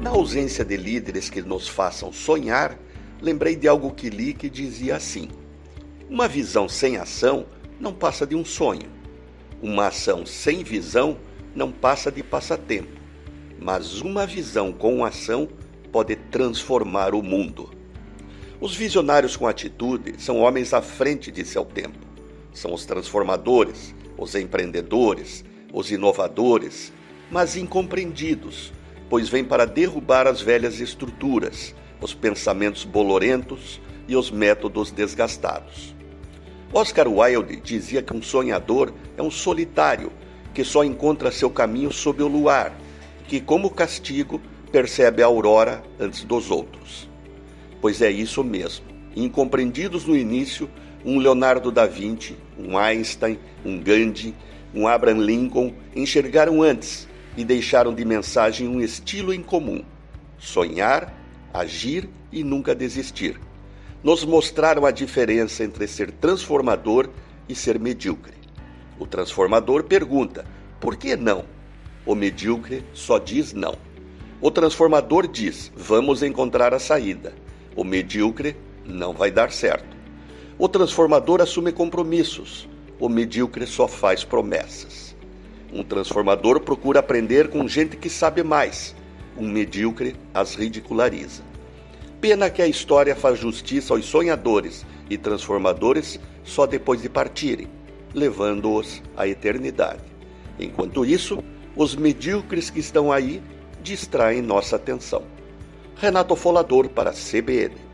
Na ausência de líderes que nos façam sonhar, lembrei de algo que li que dizia assim: Uma visão sem ação não passa de um sonho. Uma ação sem visão não passa de passatempo. Mas uma visão com ação pode transformar o mundo. Os visionários com atitude são homens à frente de seu tempo. São os transformadores, os empreendedores, os inovadores, mas incompreendidos, pois vêm para derrubar as velhas estruturas, os pensamentos bolorentos e os métodos desgastados. Oscar Wilde dizia que um sonhador é um solitário que só encontra seu caminho sob o luar, que, como castigo, percebe a aurora antes dos outros. Pois é isso mesmo. Incompreendidos no início, um Leonardo da Vinci, um Einstein, um Gandhi, um Abraham Lincoln enxergaram antes e deixaram de mensagem um estilo em comum: sonhar, agir e nunca desistir. Nos mostraram a diferença entre ser transformador e ser medíocre. O transformador pergunta: por que não? O medíocre só diz não. O transformador diz: vamos encontrar a saída. O medíocre não vai dar certo. O transformador assume compromissos. O medíocre só faz promessas. Um transformador procura aprender com gente que sabe mais. Um medíocre as ridiculariza. Pena que a história faz justiça aos sonhadores e transformadores só depois de partirem, levando-os à eternidade. Enquanto isso, os medíocres que estão aí distraem nossa atenção. Renato Folador para CBN.